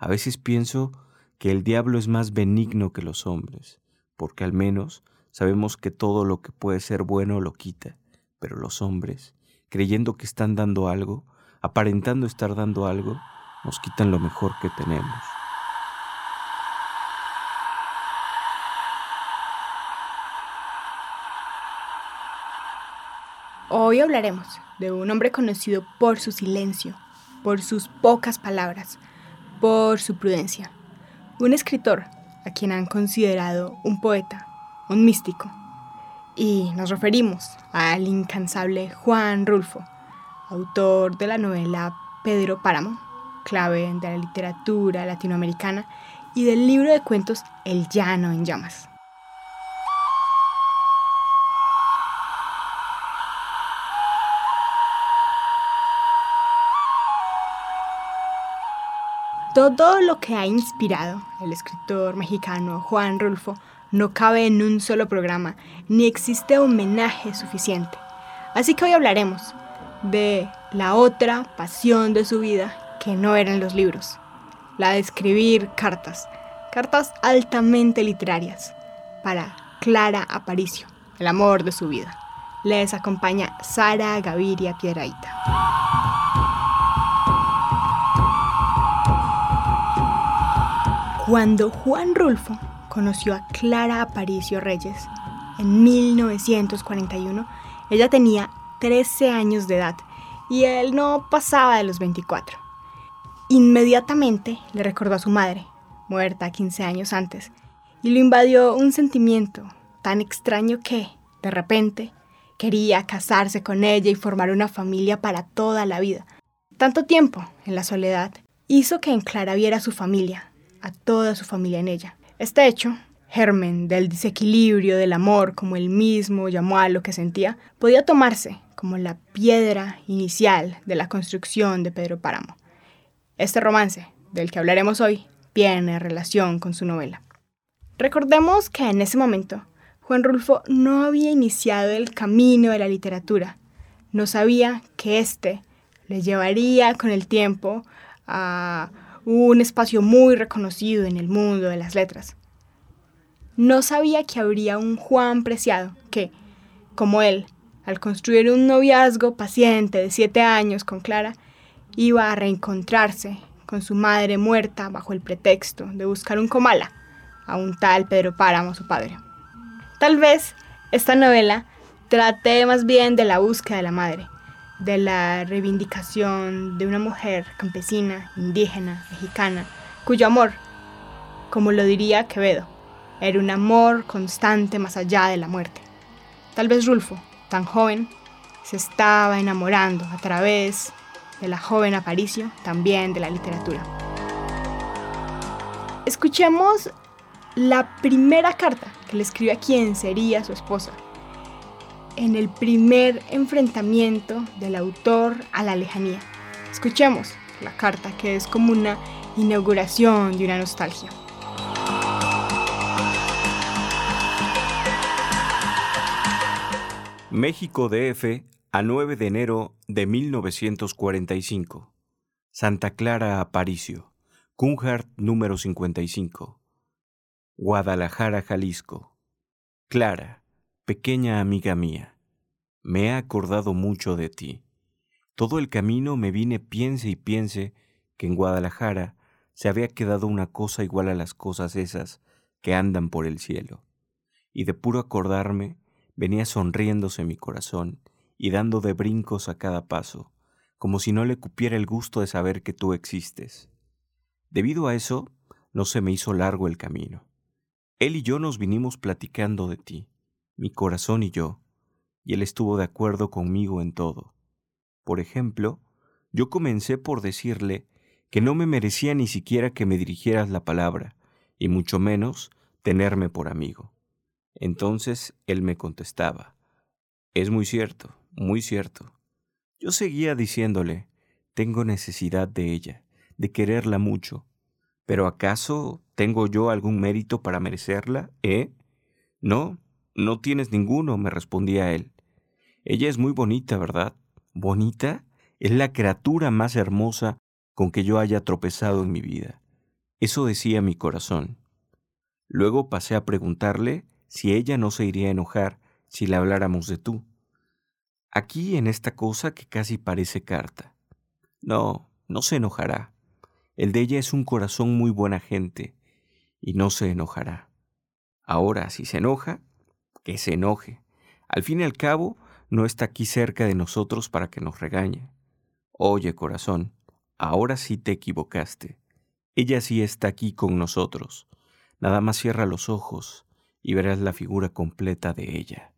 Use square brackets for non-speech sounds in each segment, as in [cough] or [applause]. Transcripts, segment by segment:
A veces pienso que el diablo es más benigno que los hombres, porque al menos sabemos que todo lo que puede ser bueno lo quita, pero los hombres, creyendo que están dando algo, aparentando estar dando algo, nos quitan lo mejor que tenemos. Hoy hablaremos de un hombre conocido por su silencio, por sus pocas palabras, por su prudencia. Un escritor a quien han considerado un poeta, un místico. Y nos referimos al incansable Juan Rulfo, autor de la novela Pedro Páramo, clave de la literatura latinoamericana, y del libro de cuentos El llano en llamas. Todo lo que ha inspirado el escritor mexicano Juan Rulfo no cabe en un solo programa, ni existe homenaje suficiente. Así que hoy hablaremos de la otra pasión de su vida que no eran los libros, la de escribir cartas, cartas altamente literarias para Clara Aparicio, el amor de su vida. Les acompaña Sara Gaviria Piedraíta. Cuando Juan Rulfo conoció a Clara Aparicio Reyes en 1941, ella tenía 13 años de edad y él no pasaba de los 24. Inmediatamente le recordó a su madre, muerta 15 años antes, y lo invadió un sentimiento tan extraño que, de repente, quería casarse con ella y formar una familia para toda la vida. Tanto tiempo en la soledad hizo que en Clara viera a su familia, a toda su familia en ella. Este hecho, germen del desequilibrio del amor, como él mismo llamó a lo que sentía, podía tomarse como la piedra inicial de la construcción de Pedro Páramo. Este romance, del que hablaremos hoy, tiene relación con su novela. Recordemos que en ese momento Juan Rulfo no había iniciado el camino de la literatura, no sabía que éste le llevaría con el tiempo a un espacio muy reconocido en el mundo de las letras. No sabía que habría un Juan Preciado que, como él, al construir un noviazgo paciente de siete años con Clara, iba a reencontrarse con su madre muerta bajo el pretexto de buscar un comala a un tal Pedro Páramo, su padre. Tal vez esta novela trate más bien de la búsqueda de la madre, de la reivindicación de una mujer campesina, indígena, mexicana, cuyo amor, como lo diría Quevedo, era un amor constante más allá de la muerte. Tal vez Rulfo, tan joven, se estaba enamorando a través de la joven Aparicio, también de la literatura. Escuchemos la primera carta que le escribió a quien sería su esposa, en el primer enfrentamiento del autor a la lejanía. Escuchemos la carta que es como una inauguración de una nostalgia. México DF a 9 de enero de 1945. Santa Clara Aparicio, Cunhart número 55. Guadalajara, Jalisco. Clara, Pequeña amiga mía, me he acordado mucho de ti. Todo el camino me vine piense y piense que en Guadalajara se había quedado una cosa igual a las cosas esas que andan por el cielo. Y de puro acordarme, venía sonriéndose mi corazón y dando de brincos a cada paso, como si no le cupiera el gusto de saber que tú existes. Debido a eso, no se me hizo largo el camino. Él y yo nos vinimos platicando de ti mi corazón y yo, y él estuvo de acuerdo conmigo en todo. Por ejemplo, yo comencé por decirle que no me merecía ni siquiera que me dirigieras la palabra, y mucho menos tenerme por amigo. Entonces él me contestaba, es muy cierto, muy cierto. Yo seguía diciéndole, tengo necesidad de ella, de quererla mucho, pero ¿acaso tengo yo algún mérito para merecerla, eh? No, no tienes ninguno, me respondía él. Ella es muy bonita, ¿verdad? ¿Bonita? Es la criatura más hermosa con que yo haya tropezado en mi vida. Eso decía mi corazón. Luego pasé a preguntarle si ella no se iría a enojar si le habláramos de tú. Aquí en esta cosa que casi parece carta. No, no se enojará. El de ella es un corazón muy buena gente y no se enojará. Ahora, si se enoja, que se enoje. Al fin y al cabo, no está aquí cerca de nosotros para que nos regañe. Oye, corazón, ahora sí te equivocaste. Ella sí está aquí con nosotros. Nada más cierra los ojos y verás la figura completa de ella.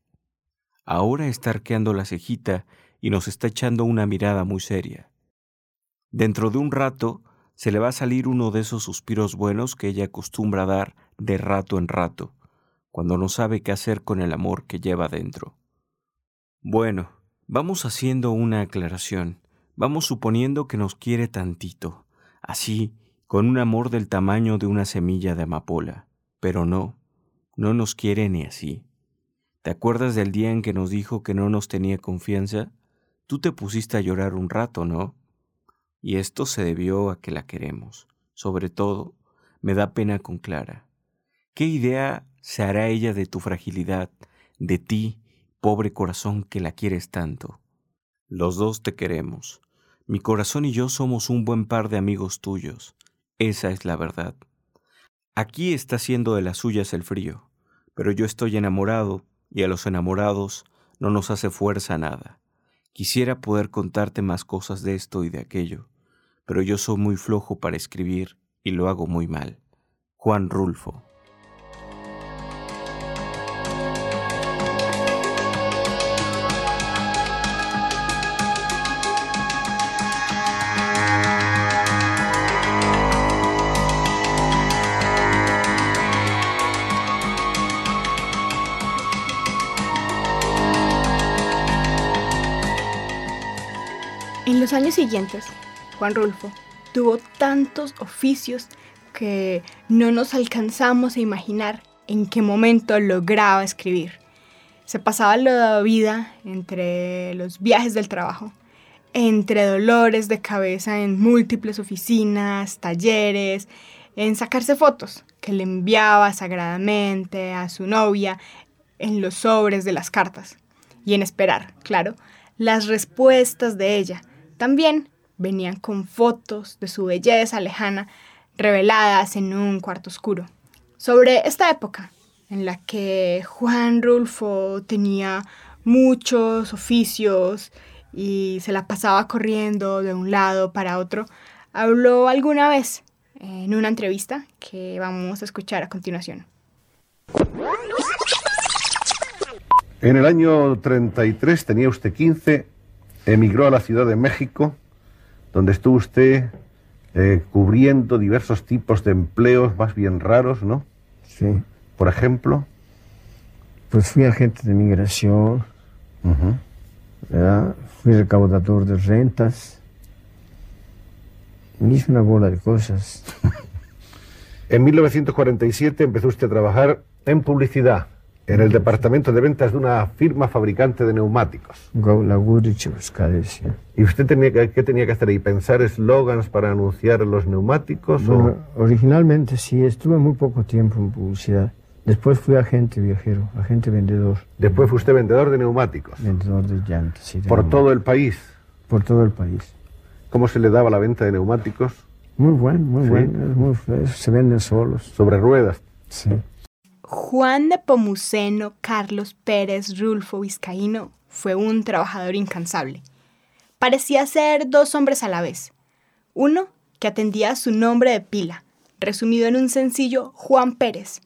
Ahora está arqueando la cejita y nos está echando una mirada muy seria. Dentro de un rato se le va a salir uno de esos suspiros buenos que ella acostumbra dar de rato en rato, cuando no sabe qué hacer con el amor que lleva dentro. Bueno, vamos haciendo una aclaración. Vamos suponiendo que nos quiere tantito, así, con un amor del tamaño de una semilla de amapola. Pero no, no nos quiere ni así. ¿Te acuerdas del día en que nos dijo que no nos tenía confianza? Tú te pusiste a llorar un rato, ¿no? Y esto se debió a que la queremos. Sobre todo, me da pena con Clara. ¿Qué idea se hará ella de tu fragilidad, de ti, pobre corazón que la quieres tanto. Los dos te queremos. Mi corazón y yo somos un buen par de amigos tuyos. Esa es la verdad. Aquí está siendo de las suyas el frío, pero yo estoy enamorado y a los enamorados no nos hace fuerza nada. Quisiera poder contarte más cosas de esto y de aquello, pero yo soy muy flojo para escribir y lo hago muy mal. Juan Rulfo. Años siguientes, Juan Rulfo tuvo tantos oficios que no nos alcanzamos a imaginar en qué momento lograba escribir. Se pasaba la vida entre los viajes del trabajo, entre dolores de cabeza en múltiples oficinas, talleres, en sacarse fotos que le enviaba sagradamente a su novia en los sobres de las cartas y en esperar, claro, las respuestas de ella también venían con fotos de su belleza lejana reveladas en un cuarto oscuro. Sobre esta época, en la que Juan Rulfo tenía muchos oficios y se la pasaba corriendo de un lado para otro, habló alguna vez en una entrevista que vamos a escuchar a continuación. En el año 33 tenía usted 15 emigró a la Ciudad de México, donde estuvo usted eh, cubriendo diversos tipos de empleos más bien raros, ¿no? Sí. Por ejemplo. Pues fui agente de migración, fui recaudador de rentas, y hice una bola de cosas. [laughs] en 1947 empezó usted a trabajar en publicidad en el departamento de ventas de una firma fabricante de neumáticos. ¿Y usted tenía que, qué tenía que hacer ahí? ¿Pensar eslogans para anunciar los neumáticos? Originalmente sí, estuve muy poco tiempo en publicidad. Después fui agente viajero, agente vendedor. Después fue usted vendedor de neumáticos. Vendedor de llantas, sí. ¿Por todo el país? Por todo el país. ¿Cómo se le daba la venta de neumáticos? Muy bueno, muy bueno. se venden solos. ¿Sobre ruedas? Sí. Juan de Pomuceno Carlos Pérez Rulfo Vizcaíno fue un trabajador incansable. Parecía ser dos hombres a la vez. Uno que atendía a su nombre de pila, resumido en un sencillo Juan Pérez.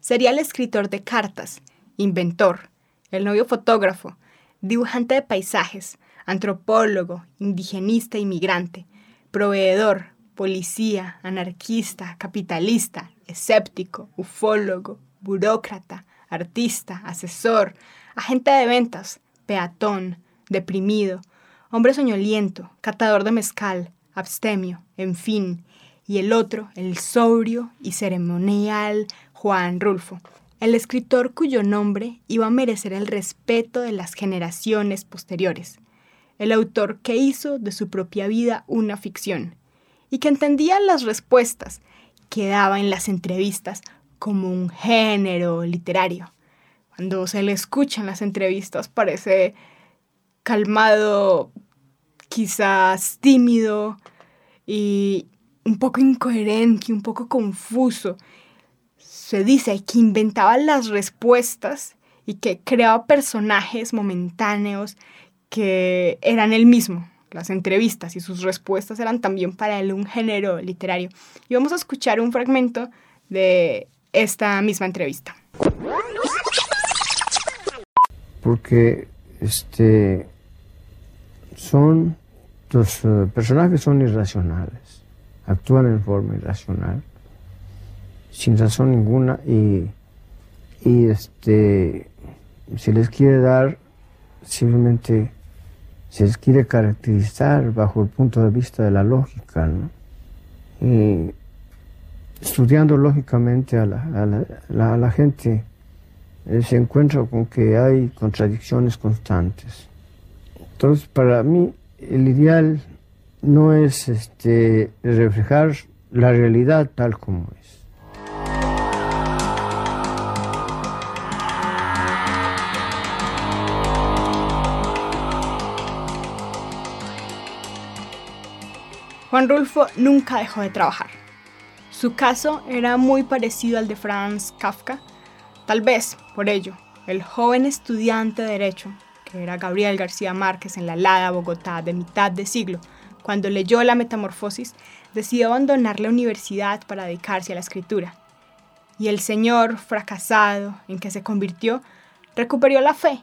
Sería el escritor de cartas, inventor, el novio fotógrafo, dibujante de paisajes, antropólogo, indigenista inmigrante, proveedor, policía, anarquista, capitalista, escéptico, ufólogo, burócrata, artista, asesor, agente de ventas, peatón, deprimido, hombre soñoliento, catador de mezcal, abstemio, en fin, y el otro, el sobrio y ceremonial Juan Rulfo, el escritor cuyo nombre iba a merecer el respeto de las generaciones posteriores, el autor que hizo de su propia vida una ficción, y que entendía las respuestas quedaba en las entrevistas como un género literario. Cuando se le escucha en las entrevistas parece calmado, quizás tímido y un poco incoherente, un poco confuso. Se dice que inventaba las respuestas y que creaba personajes momentáneos que eran él mismo. Las entrevistas y sus respuestas eran también para él un género literario. Y vamos a escuchar un fragmento de esta misma entrevista. Porque este son los eh, personajes son irracionales, actúan en forma irracional, sin razón ninguna y, y este se les quiere dar simplemente se les quiere caracterizar bajo el punto de vista de la lógica, ¿no? Y estudiando lógicamente a la, gente eh, se encuentra con que hay contradicciones constantes. Entonces, para mí, el ideal no es este, reflejar la realidad tal como es. Juan Rulfo nunca dejó de trabajar. Su caso era muy parecido al de Franz Kafka. Tal vez, por ello, el joven estudiante de Derecho, que era Gabriel García Márquez en la helada Bogotá de mitad de siglo, cuando leyó La Metamorfosis, decidió abandonar la universidad para dedicarse a la escritura. Y el señor, fracasado en que se convirtió, recuperó la fe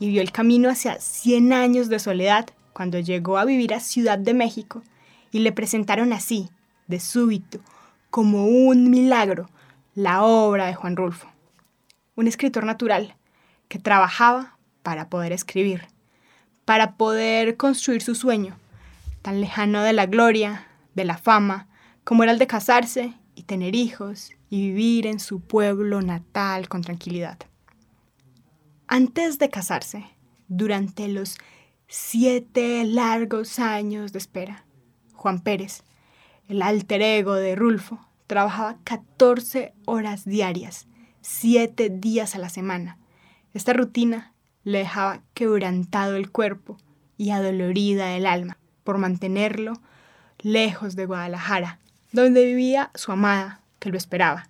y vio el camino hacia 100 años de soledad cuando llegó a vivir a Ciudad de México y le presentaron así, de súbito, como un milagro, la obra de Juan Rulfo, un escritor natural que trabajaba para poder escribir, para poder construir su sueño, tan lejano de la gloria, de la fama, como era el de casarse y tener hijos y vivir en su pueblo natal con tranquilidad. Antes de casarse, durante los siete largos años de espera, Juan Pérez, el alter ego de Rulfo, trabajaba 14 horas diarias, 7 días a la semana. Esta rutina le dejaba quebrantado el cuerpo y adolorida el alma por mantenerlo lejos de Guadalajara, donde vivía su amada, que lo esperaba.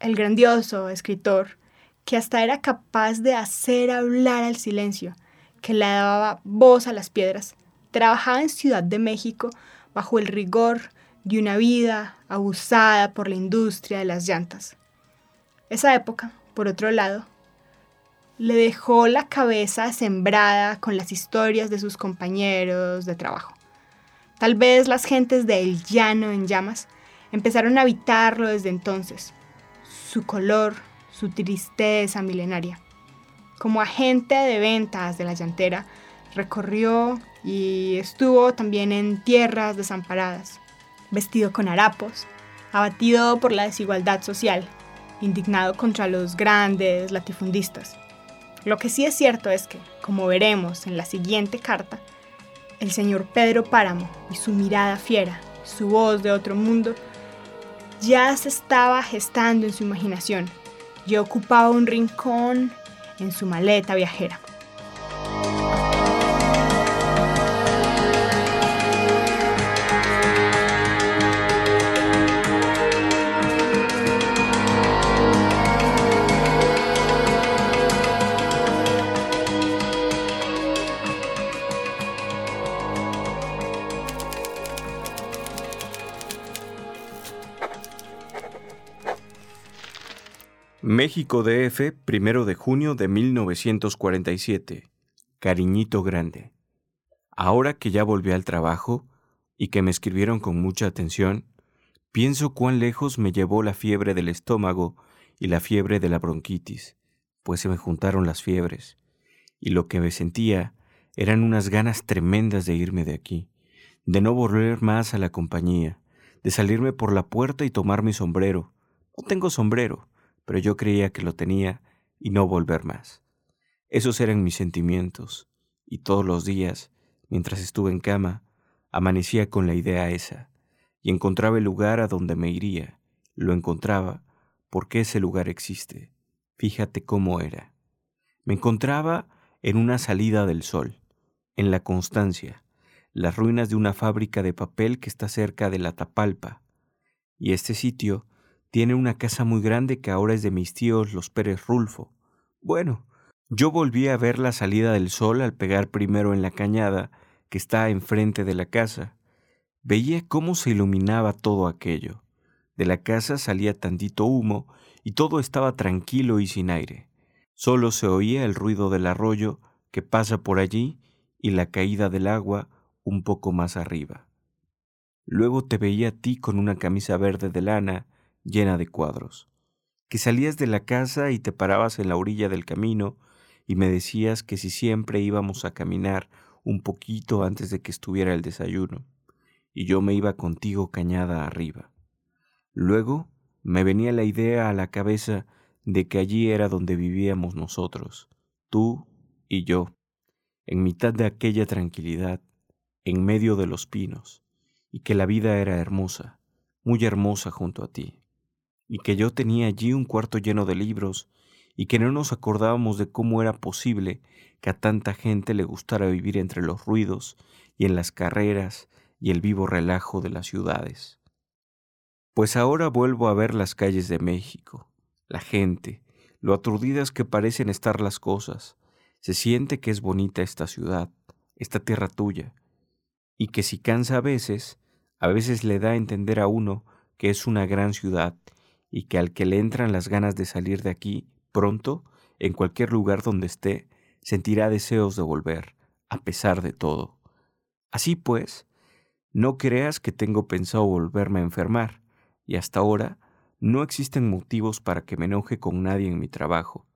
El grandioso escritor, que hasta era capaz de hacer hablar al silencio, que le daba voz a las piedras, trabajaba en Ciudad de México bajo el rigor de una vida abusada por la industria de las llantas. Esa época, por otro lado, le dejó la cabeza sembrada con las historias de sus compañeros de trabajo. Tal vez las gentes del llano en llamas empezaron a habitarlo desde entonces. Su color, su tristeza milenaria. Como agente de ventas de la llantera, recorrió y estuvo también en tierras desamparadas, vestido con harapos, abatido por la desigualdad social, indignado contra los grandes latifundistas. Lo que sí es cierto es que, como veremos en la siguiente carta, el señor Pedro Páramo y su mirada fiera, su voz de otro mundo, ya se estaba gestando en su imaginación y ocupaba un rincón en su maleta viajera. México DF, primero de junio de 1947. Cariñito Grande. Ahora que ya volví al trabajo y que me escribieron con mucha atención, pienso cuán lejos me llevó la fiebre del estómago y la fiebre de la bronquitis, pues se me juntaron las fiebres, y lo que me sentía eran unas ganas tremendas de irme de aquí, de no volver más a la compañía, de salirme por la puerta y tomar mi sombrero. No tengo sombrero, pero yo creía que lo tenía y no volver más. Esos eran mis sentimientos, y todos los días, mientras estuve en cama, amanecía con la idea esa, y encontraba el lugar a donde me iría. Lo encontraba porque ese lugar existe. Fíjate cómo era. Me encontraba en una salida del sol, en la Constancia, las ruinas de una fábrica de papel que está cerca de la Tapalpa. Y este sitio tiene una casa muy grande que ahora es de mis tíos los Pérez Rulfo. Bueno, yo volví a ver la salida del sol al pegar primero en la cañada que está enfrente de la casa. Veía cómo se iluminaba todo aquello. De la casa salía tantito humo y todo estaba tranquilo y sin aire. Solo se oía el ruido del arroyo que pasa por allí y la caída del agua un poco más arriba. Luego te veía a ti con una camisa verde de lana llena de cuadros, que salías de la casa y te parabas en la orilla del camino y me decías que si siempre íbamos a caminar un poquito antes de que estuviera el desayuno, y yo me iba contigo cañada arriba. Luego me venía la idea a la cabeza de que allí era donde vivíamos nosotros, tú y yo, en mitad de aquella tranquilidad, en medio de los pinos, y que la vida era hermosa, muy hermosa junto a ti, y que yo tenía allí un cuarto lleno de libros y que no nos acordábamos de cómo era posible que a tanta gente le gustara vivir entre los ruidos y en las carreras y el vivo relajo de las ciudades. Pues ahora vuelvo a ver las calles de México, la gente, lo aturdidas que parecen estar las cosas. Se siente que es bonita esta ciudad, esta tierra tuya, y que si cansa a veces, a veces le da a entender a uno que es una gran ciudad y que al que le entran las ganas de salir de aquí Pronto, en cualquier lugar donde esté, sentirá deseos de volver, a pesar de todo. Así pues, no creas que tengo pensado volverme a enfermar, y hasta ahora no existen motivos para que me enoje con nadie en mi trabajo,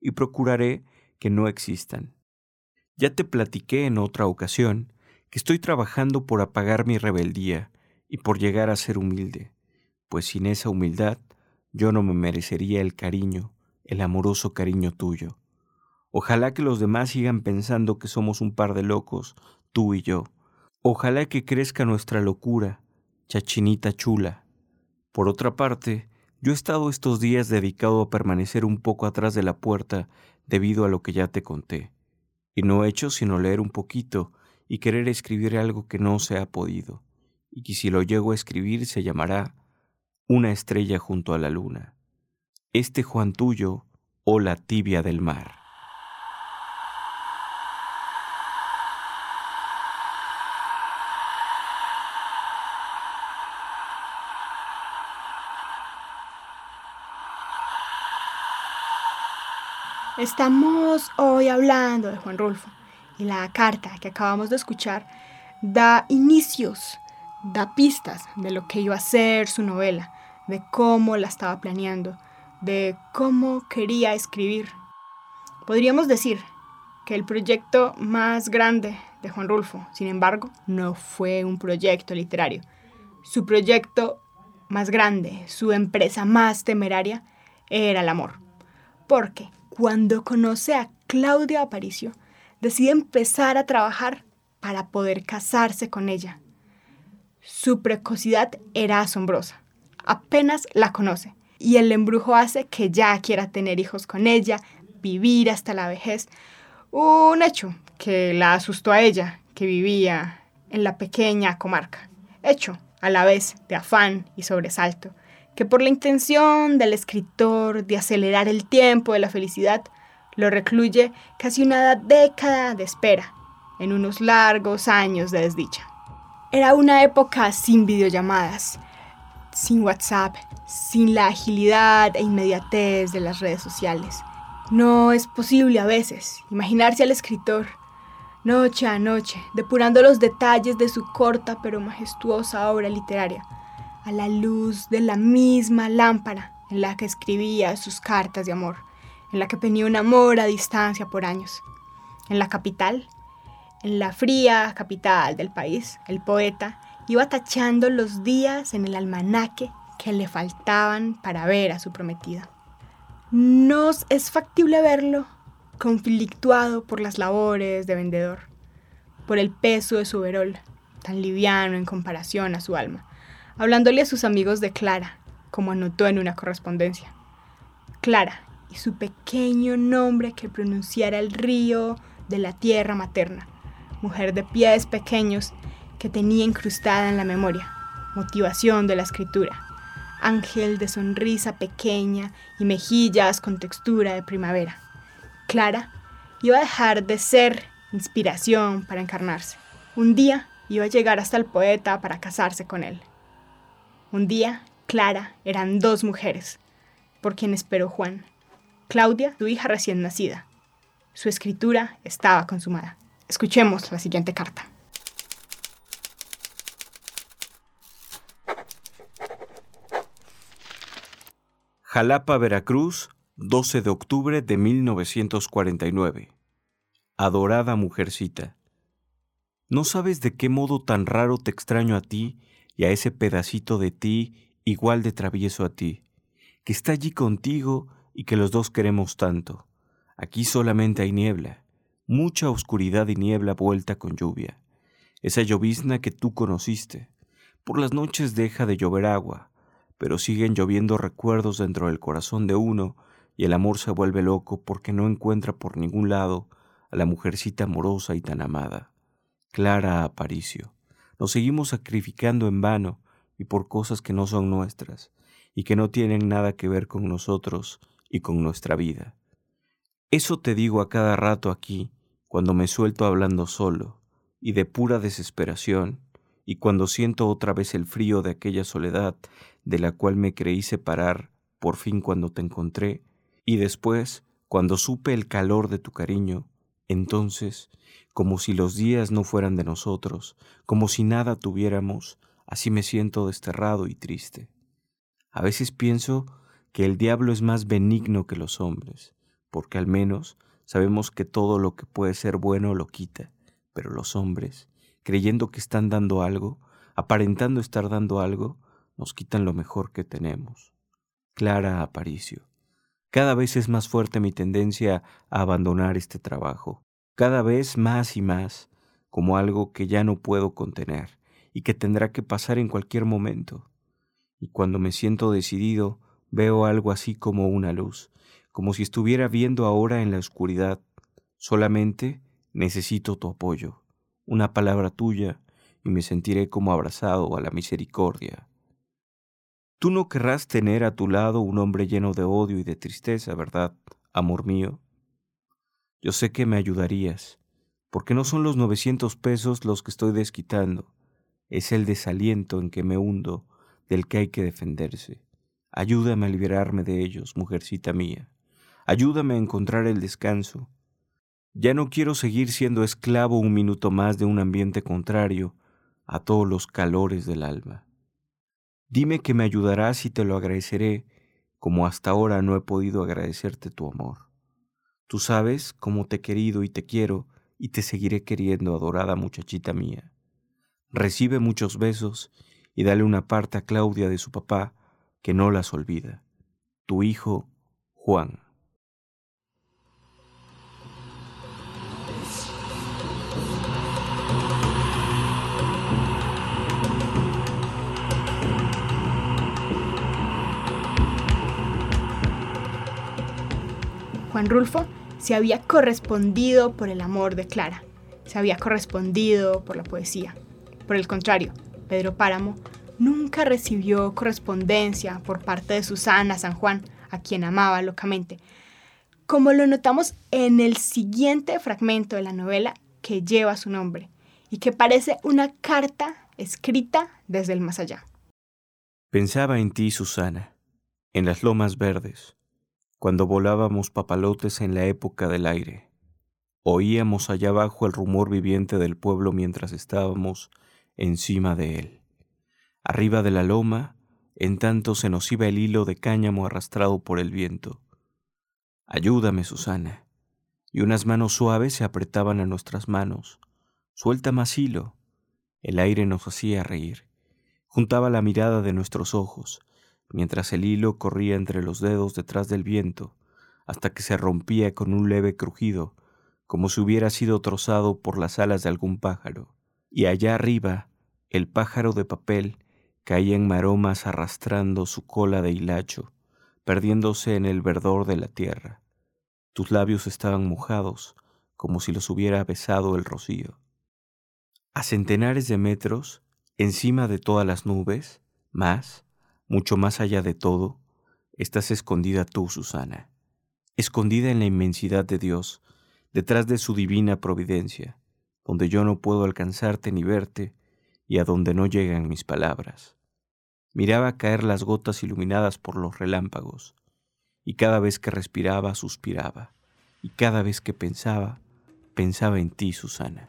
y procuraré que no existan. Ya te platiqué en otra ocasión que estoy trabajando por apagar mi rebeldía y por llegar a ser humilde, pues sin esa humildad yo no me merecería el cariño el amoroso cariño tuyo. Ojalá que los demás sigan pensando que somos un par de locos, tú y yo. Ojalá que crezca nuestra locura, chachinita chula. Por otra parte, yo he estado estos días dedicado a permanecer un poco atrás de la puerta debido a lo que ya te conté, y no he hecho sino leer un poquito y querer escribir algo que no se ha podido, y que si lo llego a escribir se llamará Una estrella junto a la luna este Juan tuyo o la tibia del mar. Estamos hoy hablando de Juan Rulfo y la carta que acabamos de escuchar da inicios, da pistas de lo que iba a ser su novela, de cómo la estaba planeando, de cómo quería escribir. Podríamos decir que el proyecto más grande de Juan Rulfo, sin embargo, no fue un proyecto literario. Su proyecto más grande, su empresa más temeraria, era el amor. Porque cuando conoce a Claudia Aparicio, decide empezar a trabajar para poder casarse con ella. Su precocidad era asombrosa. Apenas la conoce y el embrujo hace que ya quiera tener hijos con ella, vivir hasta la vejez. Un hecho que la asustó a ella, que vivía en la pequeña comarca. Hecho a la vez de afán y sobresalto, que por la intención del escritor de acelerar el tiempo de la felicidad, lo recluye casi una década de espera, en unos largos años de desdicha. Era una época sin videollamadas, sin WhatsApp, sin la agilidad e inmediatez de las redes sociales. No es posible a veces imaginarse al escritor noche a noche, depurando los detalles de su corta pero majestuosa obra literaria, a la luz de la misma lámpara en la que escribía sus cartas de amor, en la que tenía un amor a distancia por años. En la capital, en la fría capital del país, el poeta iba tachando los días en el almanaque que le faltaban para ver a su prometida. Nos es factible verlo conflictuado por las labores de vendedor, por el peso de su verol, tan liviano en comparación a su alma, hablándole a sus amigos de Clara, como anotó en una correspondencia. Clara y su pequeño nombre que pronunciara el río de la tierra materna, mujer de pies pequeños que tenía incrustada en la memoria, motivación de la escritura, ángel de sonrisa pequeña y mejillas con textura de primavera. Clara iba a dejar de ser inspiración para encarnarse. Un día iba a llegar hasta el poeta para casarse con él. Un día, Clara eran dos mujeres, por quien esperó Juan. Claudia, su hija recién nacida. Su escritura estaba consumada. Escuchemos la siguiente carta. Jalapa, Veracruz, 12 de octubre de 1949. Adorada mujercita. No sabes de qué modo tan raro te extraño a ti y a ese pedacito de ti igual de travieso a ti, que está allí contigo y que los dos queremos tanto. Aquí solamente hay niebla, mucha oscuridad y niebla vuelta con lluvia. Esa llovizna que tú conociste. Por las noches deja de llover agua, pero siguen lloviendo recuerdos dentro del corazón de uno y el amor se vuelve loco porque no encuentra por ningún lado a la mujercita amorosa y tan amada. Clara Aparicio. Nos seguimos sacrificando en vano y por cosas que no son nuestras y que no tienen nada que ver con nosotros y con nuestra vida. Eso te digo a cada rato aquí, cuando me suelto hablando solo, y de pura desesperación, y cuando siento otra vez el frío de aquella soledad de la cual me creí separar por fin cuando te encontré, y después, cuando supe el calor de tu cariño, entonces, como si los días no fueran de nosotros, como si nada tuviéramos, así me siento desterrado y triste. A veces pienso que el diablo es más benigno que los hombres, porque al menos sabemos que todo lo que puede ser bueno lo quita, pero los hombres, creyendo que están dando algo, aparentando estar dando algo, nos quitan lo mejor que tenemos. Clara Aparicio. Cada vez es más fuerte mi tendencia a abandonar este trabajo, cada vez más y más, como algo que ya no puedo contener y que tendrá que pasar en cualquier momento. Y cuando me siento decidido, veo algo así como una luz, como si estuviera viendo ahora en la oscuridad. Solamente necesito tu apoyo, una palabra tuya, y me sentiré como abrazado a la misericordia. Tú no querrás tener a tu lado un hombre lleno de odio y de tristeza, ¿verdad, amor mío? Yo sé que me ayudarías, porque no son los novecientos pesos los que estoy desquitando, es el desaliento en que me hundo, del que hay que defenderse. Ayúdame a liberarme de ellos, mujercita mía. Ayúdame a encontrar el descanso. Ya no quiero seguir siendo esclavo un minuto más de un ambiente contrario a todos los calores del alma. Dime que me ayudarás y te lo agradeceré, como hasta ahora no he podido agradecerte tu amor. Tú sabes cómo te he querido y te quiero y te seguiré queriendo, adorada muchachita mía. Recibe muchos besos y dale una parte a Claudia de su papá, que no las olvida. Tu hijo, Juan. Juan Rulfo se había correspondido por el amor de Clara, se había correspondido por la poesía. Por el contrario, Pedro Páramo nunca recibió correspondencia por parte de Susana San Juan, a quien amaba locamente, como lo notamos en el siguiente fragmento de la novela que lleva su nombre y que parece una carta escrita desde el más allá. Pensaba en ti, Susana, en las lomas verdes, cuando volábamos papalotes en la época del aire. Oíamos allá abajo el rumor viviente del pueblo mientras estábamos encima de él. Arriba de la loma, en tanto se nos iba el hilo de cáñamo arrastrado por el viento. Ayúdame, Susana. Y unas manos suaves se apretaban a nuestras manos. Suelta más hilo. El aire nos hacía reír. Juntaba la mirada de nuestros ojos, mientras el hilo corría entre los dedos detrás del viento, hasta que se rompía con un leve crujido, como si hubiera sido trozado por las alas de algún pájaro. Y allá arriba, el pájaro de papel caía en maromas arrastrando su cola de hilacho, perdiéndose en el verdor de la tierra. Tus labios estaban mojados, como si los hubiera besado el rocío. A centenares de metros, encima de todas las nubes, más, mucho más allá de todo, estás escondida tú, Susana, escondida en la inmensidad de Dios, detrás de su divina providencia, donde yo no puedo alcanzarte ni verte, y a donde no llegan mis palabras. Miraba caer las gotas iluminadas por los relámpagos, y cada vez que respiraba suspiraba, y cada vez que pensaba, pensaba en ti, Susana.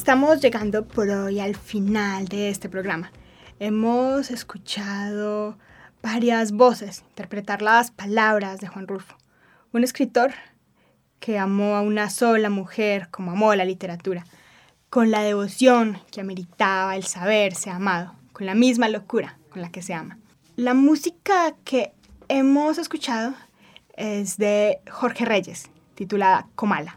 Estamos llegando por hoy al final de este programa. Hemos escuchado varias voces interpretar las palabras de Juan Rulfo, un escritor que amó a una sola mujer como amó la literatura, con la devoción que ameritaba el saberse amado, con la misma locura con la que se ama. La música que hemos escuchado es de Jorge Reyes, titulada Comala.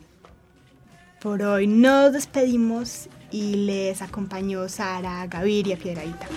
Por hoy nos despedimos y les acompañó Sara Gaviria Piedradita.